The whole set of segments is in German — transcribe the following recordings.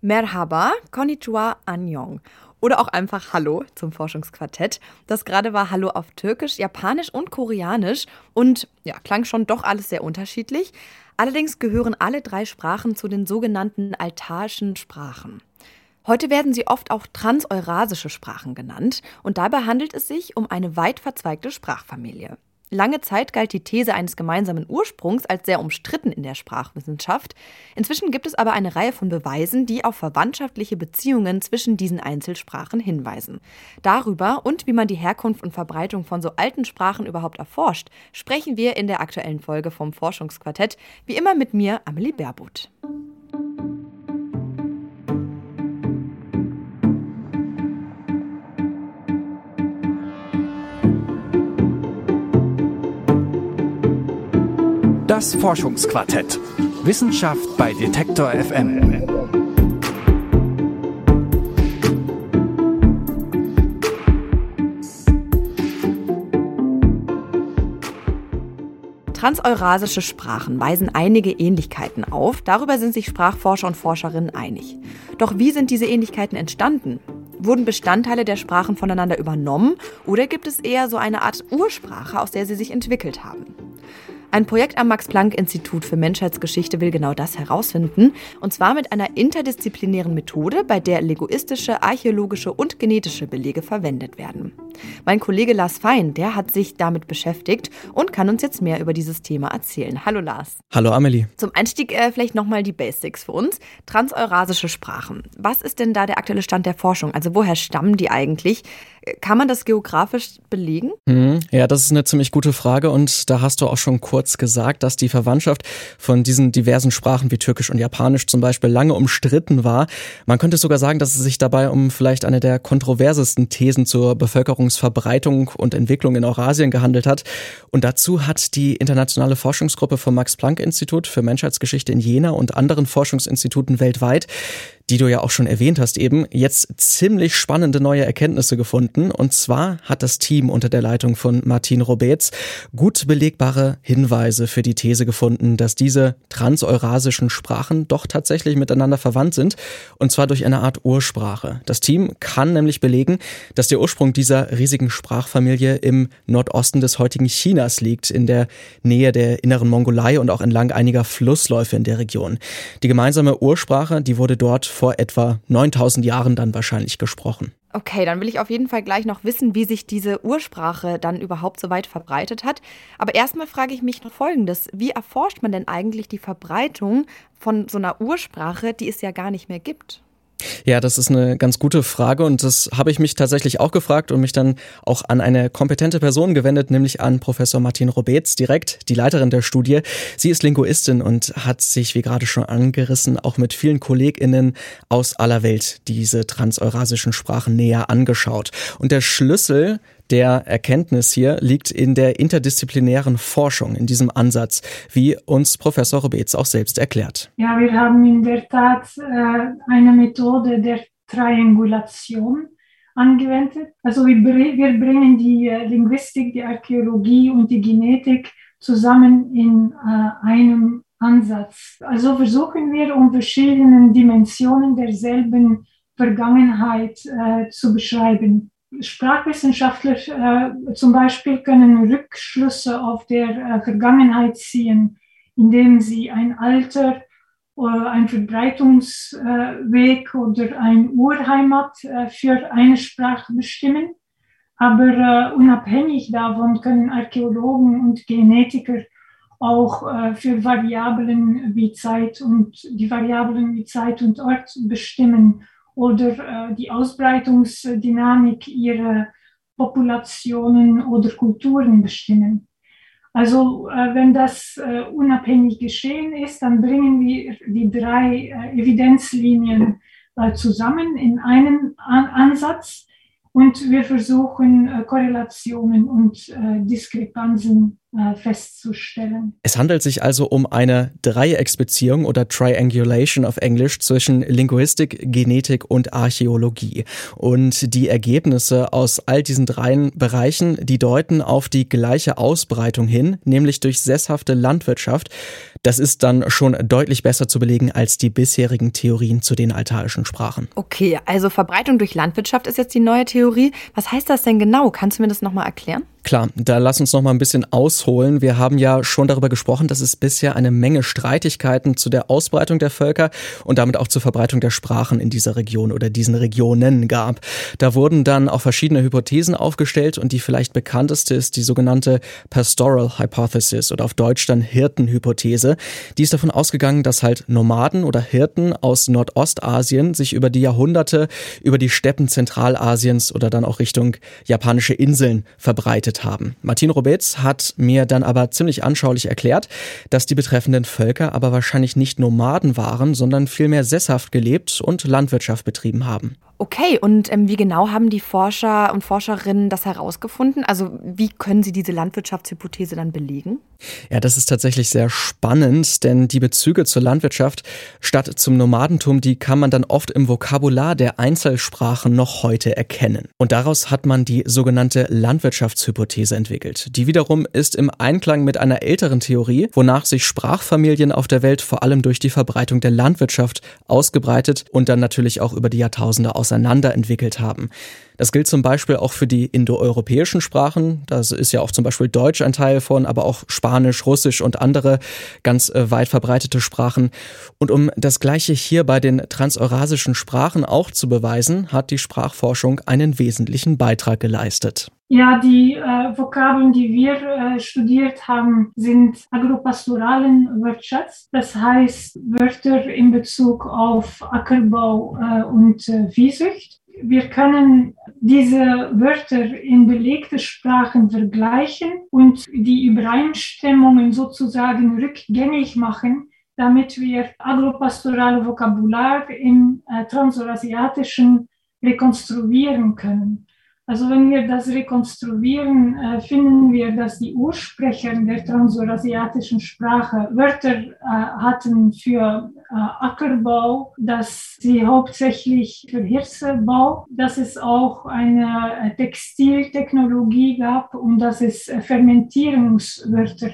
Merhaba, Konnichiwa, Annyeong. Oder auch einfach Hallo zum Forschungsquartett. Das gerade war Hallo auf Türkisch, Japanisch und Koreanisch und ja, klang schon doch alles sehr unterschiedlich. Allerdings gehören alle drei Sprachen zu den sogenannten altaischen Sprachen. Heute werden sie oft auch transeurasische Sprachen genannt und dabei handelt es sich um eine weit verzweigte Sprachfamilie. Lange Zeit galt die These eines gemeinsamen Ursprungs als sehr umstritten in der Sprachwissenschaft. Inzwischen gibt es aber eine Reihe von Beweisen, die auf verwandtschaftliche Beziehungen zwischen diesen Einzelsprachen hinweisen. Darüber und wie man die Herkunft und Verbreitung von so alten Sprachen überhaupt erforscht, sprechen wir in der aktuellen Folge vom Forschungsquartett, wie immer mit mir, Amelie Baerbuth. Das Forschungsquartett. Wissenschaft bei Detektor FM. Transeurasische Sprachen weisen einige Ähnlichkeiten auf. Darüber sind sich Sprachforscher und Forscherinnen einig. Doch wie sind diese Ähnlichkeiten entstanden? Wurden Bestandteile der Sprachen voneinander übernommen oder gibt es eher so eine Art Ursprache, aus der sie sich entwickelt haben? Ein Projekt am Max-Planck-Institut für Menschheitsgeschichte will genau das herausfinden. Und zwar mit einer interdisziplinären Methode, bei der linguistische, archäologische und genetische Belege verwendet werden. Mein Kollege Lars Fein, der hat sich damit beschäftigt und kann uns jetzt mehr über dieses Thema erzählen. Hallo Lars. Hallo Amelie. Zum Einstieg äh, vielleicht nochmal die Basics für uns. Transeurasische Sprachen. Was ist denn da der aktuelle Stand der Forschung? Also woher stammen die eigentlich? Kann man das geografisch belegen? Mhm. Ja, das ist eine ziemlich gute Frage und da hast du auch schon kurz gesagt, dass die Verwandtschaft von diesen diversen Sprachen wie Türkisch und Japanisch zum Beispiel lange umstritten war. Man könnte sogar sagen, dass es sich dabei um vielleicht eine der kontroversesten Thesen zur Bevölkerungsverbreitung und Entwicklung in Eurasien gehandelt hat. Und dazu hat die internationale Forschungsgruppe vom Max-Planck-Institut für Menschheitsgeschichte in Jena und anderen Forschungsinstituten weltweit die du ja auch schon erwähnt hast, eben jetzt ziemlich spannende neue Erkenntnisse gefunden. Und zwar hat das Team unter der Leitung von Martin Robetz gut belegbare Hinweise für die These gefunden, dass diese transeurasischen Sprachen doch tatsächlich miteinander verwandt sind. Und zwar durch eine Art Ursprache. Das Team kann nämlich belegen, dass der Ursprung dieser riesigen Sprachfamilie im Nordosten des heutigen Chinas liegt, in der Nähe der inneren Mongolei und auch entlang einiger Flussläufe in der Region. Die gemeinsame Ursprache, die wurde dort vor etwa 9000 Jahren dann wahrscheinlich gesprochen. Okay, dann will ich auf jeden Fall gleich noch wissen, wie sich diese Ursprache dann überhaupt so weit verbreitet hat. Aber erstmal frage ich mich noch Folgendes. Wie erforscht man denn eigentlich die Verbreitung von so einer Ursprache, die es ja gar nicht mehr gibt? Ja, das ist eine ganz gute Frage und das habe ich mich tatsächlich auch gefragt und mich dann auch an eine kompetente Person gewendet, nämlich an Professor Martin Robetz direkt, die Leiterin der Studie. Sie ist Linguistin und hat sich, wie gerade schon angerissen, auch mit vielen KollegInnen aus aller Welt diese transeurasischen Sprachen näher angeschaut. Und der Schlüssel der Erkenntnis hier liegt in der interdisziplinären Forschung, in diesem Ansatz, wie uns Professor Robetz auch selbst erklärt. Ja, wir haben in der Tat äh, eine Methode der Triangulation angewendet. Also wir, wir bringen die äh, Linguistik, die Archäologie und die Genetik zusammen in äh, einem Ansatz. Also versuchen wir, um verschiedene Dimensionen derselben Vergangenheit äh, zu beschreiben. Sprachwissenschaftler äh, zum Beispiel können Rückschlüsse auf der äh, Vergangenheit ziehen, indem sie ein Alter, äh, ein Verbreitungsweg oder ein Urheimat äh, für eine Sprache bestimmen. Aber äh, unabhängig davon können Archäologen und Genetiker auch äh, für Variablen wie Zeit und die Variablen wie Zeit und Ort bestimmen oder äh, die Ausbreitungsdynamik ihrer Populationen oder Kulturen bestimmen. Also äh, wenn das äh, unabhängig geschehen ist, dann bringen wir die drei Evidenzlinien zusammen in einen An Ansatz und wir versuchen Korrelationen und Diskrepanzen festzustellen. Es handelt sich also um eine Dreiecksbeziehung oder Triangulation of English zwischen Linguistik, Genetik und Archäologie. Und die Ergebnisse aus all diesen dreien Bereichen, die deuten auf die gleiche Ausbreitung hin, nämlich durch sesshafte Landwirtschaft. Das ist dann schon deutlich besser zu belegen als die bisherigen Theorien zu den altaischen Sprachen. Okay, also Verbreitung durch Landwirtschaft ist jetzt die neue Theorie. Was heißt das denn genau? Kannst du mir das nochmal erklären? Klar, da lass uns noch mal ein bisschen ausholen. Wir haben ja schon darüber gesprochen, dass es bisher eine Menge Streitigkeiten zu der Ausbreitung der Völker und damit auch zur Verbreitung der Sprachen in dieser Region oder diesen Regionen gab. Da wurden dann auch verschiedene Hypothesen aufgestellt und die vielleicht bekannteste ist die sogenannte Pastoral Hypothesis oder auf Deutsch dann Hirtenhypothese. Die ist davon ausgegangen, dass halt Nomaden oder Hirten aus Nordostasien sich über die Jahrhunderte über die Steppen Zentralasiens oder dann auch Richtung japanische Inseln verbreitet haben. Martin Robetz hat mir dann aber ziemlich anschaulich erklärt, dass die betreffenden Völker aber wahrscheinlich nicht Nomaden waren, sondern vielmehr sesshaft gelebt und Landwirtschaft betrieben haben. Okay, und ähm, wie genau haben die Forscher und Forscherinnen das herausgefunden? Also wie können sie diese Landwirtschaftshypothese dann belegen? Ja, das ist tatsächlich sehr spannend, denn die Bezüge zur Landwirtschaft statt zum Nomadentum, die kann man dann oft im Vokabular der Einzelsprachen noch heute erkennen. Und daraus hat man die sogenannte Landwirtschaftshypothese entwickelt. Die wiederum ist im Einklang mit einer älteren Theorie, wonach sich Sprachfamilien auf der Welt vor allem durch die Verbreitung der Landwirtschaft ausgebreitet und dann natürlich auch über die Jahrtausende aus auseinanderentwickelt haben. Das gilt zum Beispiel auch für die indoeuropäischen Sprachen. Das ist ja auch zum Beispiel Deutsch ein Teil von, aber auch Spanisch, Russisch und andere ganz äh, weit verbreitete Sprachen. Und um das Gleiche hier bei den transeurasischen Sprachen auch zu beweisen, hat die Sprachforschung einen wesentlichen Beitrag geleistet. Ja, die äh, Vokabeln, die wir äh, studiert haben, sind agropastoralen Wortschatz. Das heißt Wörter in Bezug auf Ackerbau äh, und äh, Viehzucht wir können diese Wörter in belegte Sprachen vergleichen und die Übereinstimmungen sozusagen rückgängig machen, damit wir agropastorale Vokabular im äh, Transurasiatischen rekonstruieren können. Also wenn wir das rekonstruieren, äh, finden wir, dass die Ursprecher der transurasiatischen Sprache Wörter äh, hatten für äh, Ackerbau, dass sie hauptsächlich für Hirsebau, dass es auch eine Textiltechnologie gab und dass es Fermentierungswörter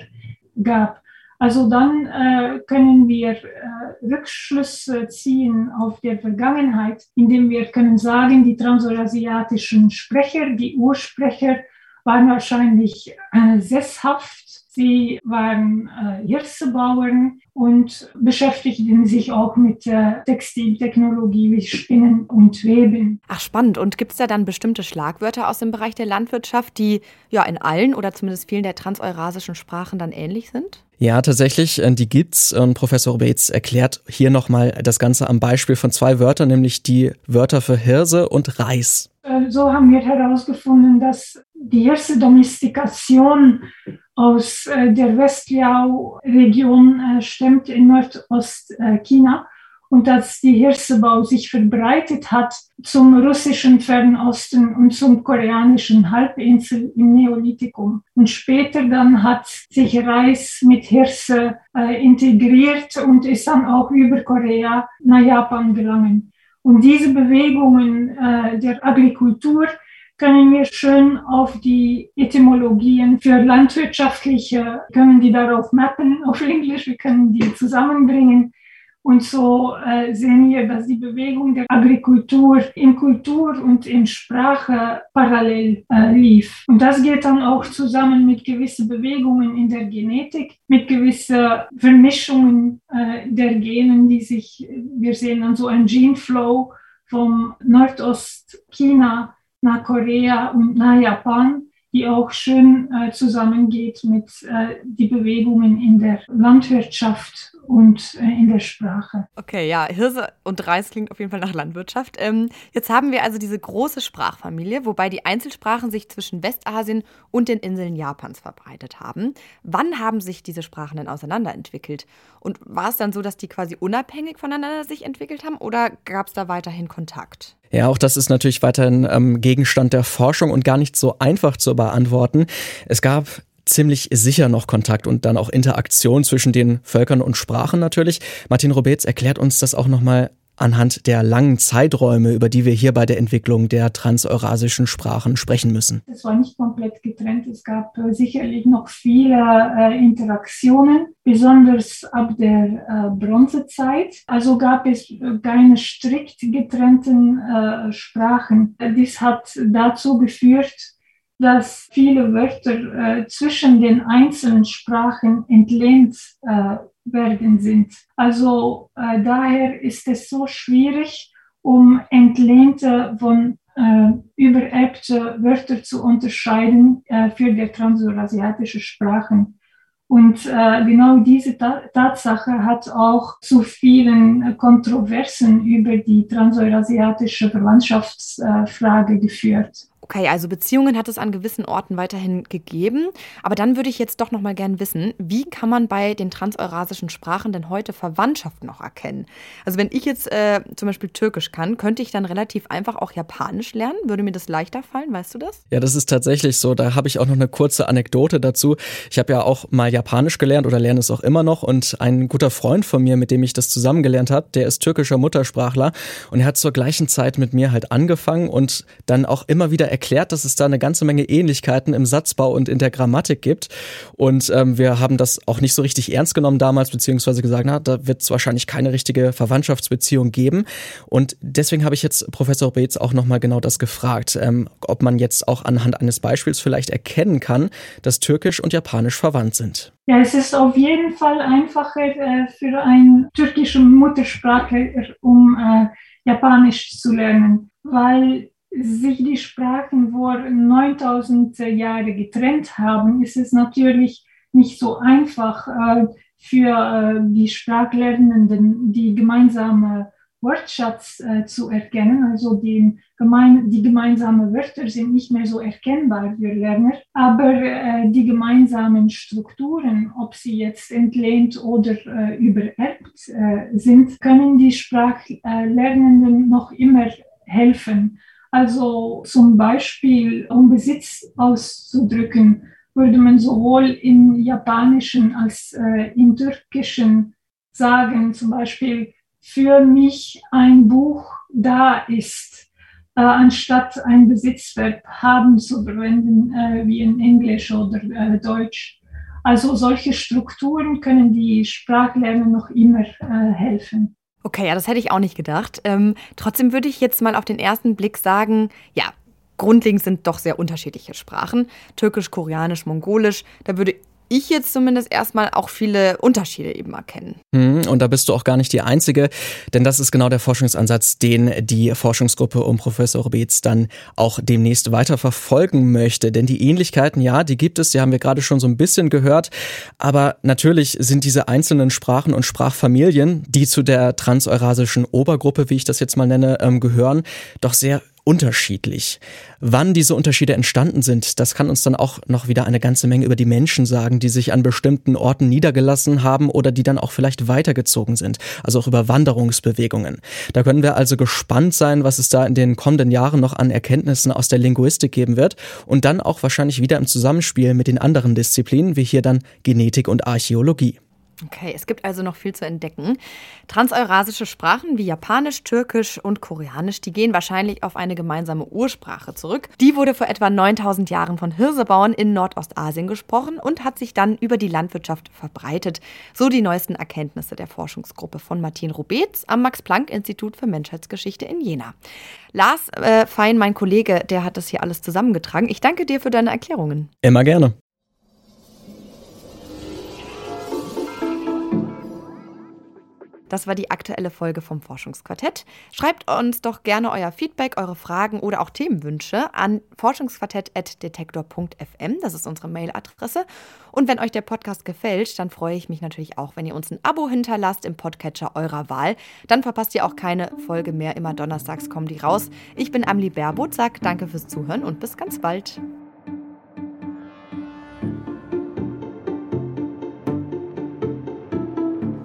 gab. Also dann äh, können wir äh, Rückschlüsse ziehen auf der Vergangenheit, indem wir können sagen, die transurasiatischen Sprecher, die Ursprecher waren wahrscheinlich äh, sesshaft Sie waren äh, Hirsebauern und beschäftigten sich auch mit äh, Textiltechnologie wie Spinnen und Weben. Ach spannend. Und gibt es da dann bestimmte Schlagwörter aus dem Bereich der Landwirtschaft, die ja in allen oder zumindest vielen der transeurasischen Sprachen dann ähnlich sind? Ja, tatsächlich, äh, die gibt's. Und Professor Bates erklärt hier nochmal das Ganze am Beispiel von zwei Wörtern, nämlich die Wörter für Hirse und Reis. Äh, so haben wir herausgefunden, dass die erste Domestikation aus äh, der Westliau-Region äh, stammt in Nordostchina und dass die Hirsebau sich verbreitet hat zum russischen Fernosten und zum koreanischen Halbinsel im Neolithikum. Und später dann hat sich Reis mit Hirse äh, integriert und ist dann auch über Korea nach Japan gelangen. Und diese Bewegungen äh, der Agrikultur können wir schön auf die Etymologien für landwirtschaftliche, können die darauf mappen auf Englisch, wir können die zusammenbringen. Und so äh, sehen wir, dass die Bewegung der Agrikultur in Kultur und in Sprache parallel äh, lief. Und das geht dann auch zusammen mit gewissen Bewegungen in der Genetik, mit gewissen Vermischungen äh, der Genen, die sich, wir sehen dann so ein Gene Flow vom Nordostchina nach Korea und nach Japan, die auch schön äh, zusammengeht mit äh, die Bewegungen in der Landwirtschaft und äh, in der Sprache. Okay, ja, Hirse und Reis klingt auf jeden Fall nach Landwirtschaft. Ähm, jetzt haben wir also diese große Sprachfamilie, wobei die Einzelsprachen sich zwischen Westasien und den Inseln Japans verbreitet haben. Wann haben sich diese Sprachen denn auseinanderentwickelt? Und war es dann so, dass die quasi unabhängig voneinander sich entwickelt haben oder gab es da weiterhin Kontakt? Ja, auch das ist natürlich weiterhin ähm, Gegenstand der Forschung und gar nicht so einfach zu beantworten. Es gab ziemlich sicher noch Kontakt und dann auch Interaktion zwischen den Völkern und Sprachen natürlich. Martin Robetz erklärt uns das auch nochmal anhand der langen Zeiträume, über die wir hier bei der Entwicklung der transeurasischen Sprachen sprechen müssen? Es war nicht komplett getrennt. Es gab äh, sicherlich noch viele äh, Interaktionen, besonders ab der äh, Bronzezeit. Also gab es keine strikt getrennten Sprachen. Dies hat dazu geführt, dass viele Wörter äh, zwischen den einzelnen Sprachen entlehnt werden sind. Also äh, daher ist es so schwierig, um entlehnte von äh, übererbte Wörter zu unterscheiden äh, für die transurasiatische Sprachen. Und äh, genau diese Ta Tatsache hat auch zu vielen Kontroversen über die transurasiatische Verwandtschaftsfrage geführt. Okay, also Beziehungen hat es an gewissen Orten weiterhin gegeben. Aber dann würde ich jetzt doch noch mal gern wissen, wie kann man bei den transeurasischen Sprachen denn heute Verwandtschaft noch erkennen? Also wenn ich jetzt äh, zum Beispiel Türkisch kann, könnte ich dann relativ einfach auch Japanisch lernen? Würde mir das leichter fallen? Weißt du das? Ja, das ist tatsächlich so. Da habe ich auch noch eine kurze Anekdote dazu. Ich habe ja auch mal Japanisch gelernt oder lerne es auch immer noch. Und ein guter Freund von mir, mit dem ich das zusammen gelernt habe, der ist türkischer Muttersprachler. Und er hat zur gleichen Zeit mit mir halt angefangen und dann auch immer wieder erklärt, dass es da eine ganze Menge Ähnlichkeiten im Satzbau und in der Grammatik gibt. Und ähm, wir haben das auch nicht so richtig ernst genommen damals, beziehungsweise gesagt, na, da wird es wahrscheinlich keine richtige Verwandtschaftsbeziehung geben. Und deswegen habe ich jetzt Professor Beetz auch nochmal genau das gefragt, ähm, ob man jetzt auch anhand eines Beispiels vielleicht erkennen kann, dass Türkisch und Japanisch verwandt sind. Ja, es ist auf jeden Fall einfacher äh, für eine türkische Muttersprache, um äh, Japanisch zu lernen, weil sich die Sprachen vor 9000 Jahren getrennt haben, ist es natürlich nicht so einfach äh, für äh, die Sprachlernenden die gemeinsame Wortschatz äh, zu erkennen. Also die, die gemeinsamen Wörter sind nicht mehr so erkennbar für Lerner, aber die gemeinsamen Strukturen, ob sie jetzt entlehnt oder übererbt sind, können die Sprachlernenden noch immer helfen. Also zum Beispiel, um Besitz auszudrücken, würde man sowohl im Japanischen als äh, im Türkischen sagen, zum Beispiel, für mich ein Buch da ist, äh, anstatt ein Besitzverb haben zu verwenden, äh, wie in Englisch oder äh, Deutsch. Also solche Strukturen können die Sprachlerner noch immer äh, helfen. Okay, ja, das hätte ich auch nicht gedacht. Ähm, trotzdem würde ich jetzt mal auf den ersten Blick sagen, ja, grundlegend sind doch sehr unterschiedliche Sprachen. Türkisch, Koreanisch, Mongolisch. Da würde ich jetzt zumindest erstmal auch viele Unterschiede eben erkennen. Hm, und da bist du auch gar nicht die Einzige, denn das ist genau der Forschungsansatz, den die Forschungsgruppe um Professor Beetz dann auch demnächst weiter verfolgen möchte. Denn die Ähnlichkeiten, ja, die gibt es, die haben wir gerade schon so ein bisschen gehört. Aber natürlich sind diese einzelnen Sprachen und Sprachfamilien, die zu der transeurasischen Obergruppe, wie ich das jetzt mal nenne, ähm, gehören, doch sehr unterschiedlich. Wann diese Unterschiede entstanden sind, das kann uns dann auch noch wieder eine ganze Menge über die Menschen sagen, die sich an bestimmten Orten niedergelassen haben oder die dann auch vielleicht weitergezogen sind, also auch über Wanderungsbewegungen. Da können wir also gespannt sein, was es da in den kommenden Jahren noch an Erkenntnissen aus der Linguistik geben wird und dann auch wahrscheinlich wieder im Zusammenspiel mit den anderen Disziplinen, wie hier dann Genetik und Archäologie. Okay, es gibt also noch viel zu entdecken. Transeurasische Sprachen wie Japanisch, Türkisch und Koreanisch, die gehen wahrscheinlich auf eine gemeinsame Ursprache zurück. Die wurde vor etwa 9000 Jahren von Hirsebauern in Nordostasien gesprochen und hat sich dann über die Landwirtschaft verbreitet. So die neuesten Erkenntnisse der Forschungsgruppe von Martin Robetz am Max-Planck-Institut für Menschheitsgeschichte in Jena. Lars äh, Fein, mein Kollege, der hat das hier alles zusammengetragen. Ich danke dir für deine Erklärungen. Immer gerne. Das war die aktuelle Folge vom Forschungsquartett. Schreibt uns doch gerne euer Feedback, eure Fragen oder auch Themenwünsche an forschungsquartett.detektor.fm. Das ist unsere Mailadresse. Und wenn euch der Podcast gefällt, dann freue ich mich natürlich auch, wenn ihr uns ein Abo hinterlasst im Podcatcher eurer Wahl. Dann verpasst ihr auch keine Folge mehr. Immer donnerstags kommen die raus. Ich bin Amli Baerboot, sag danke fürs Zuhören und bis ganz bald.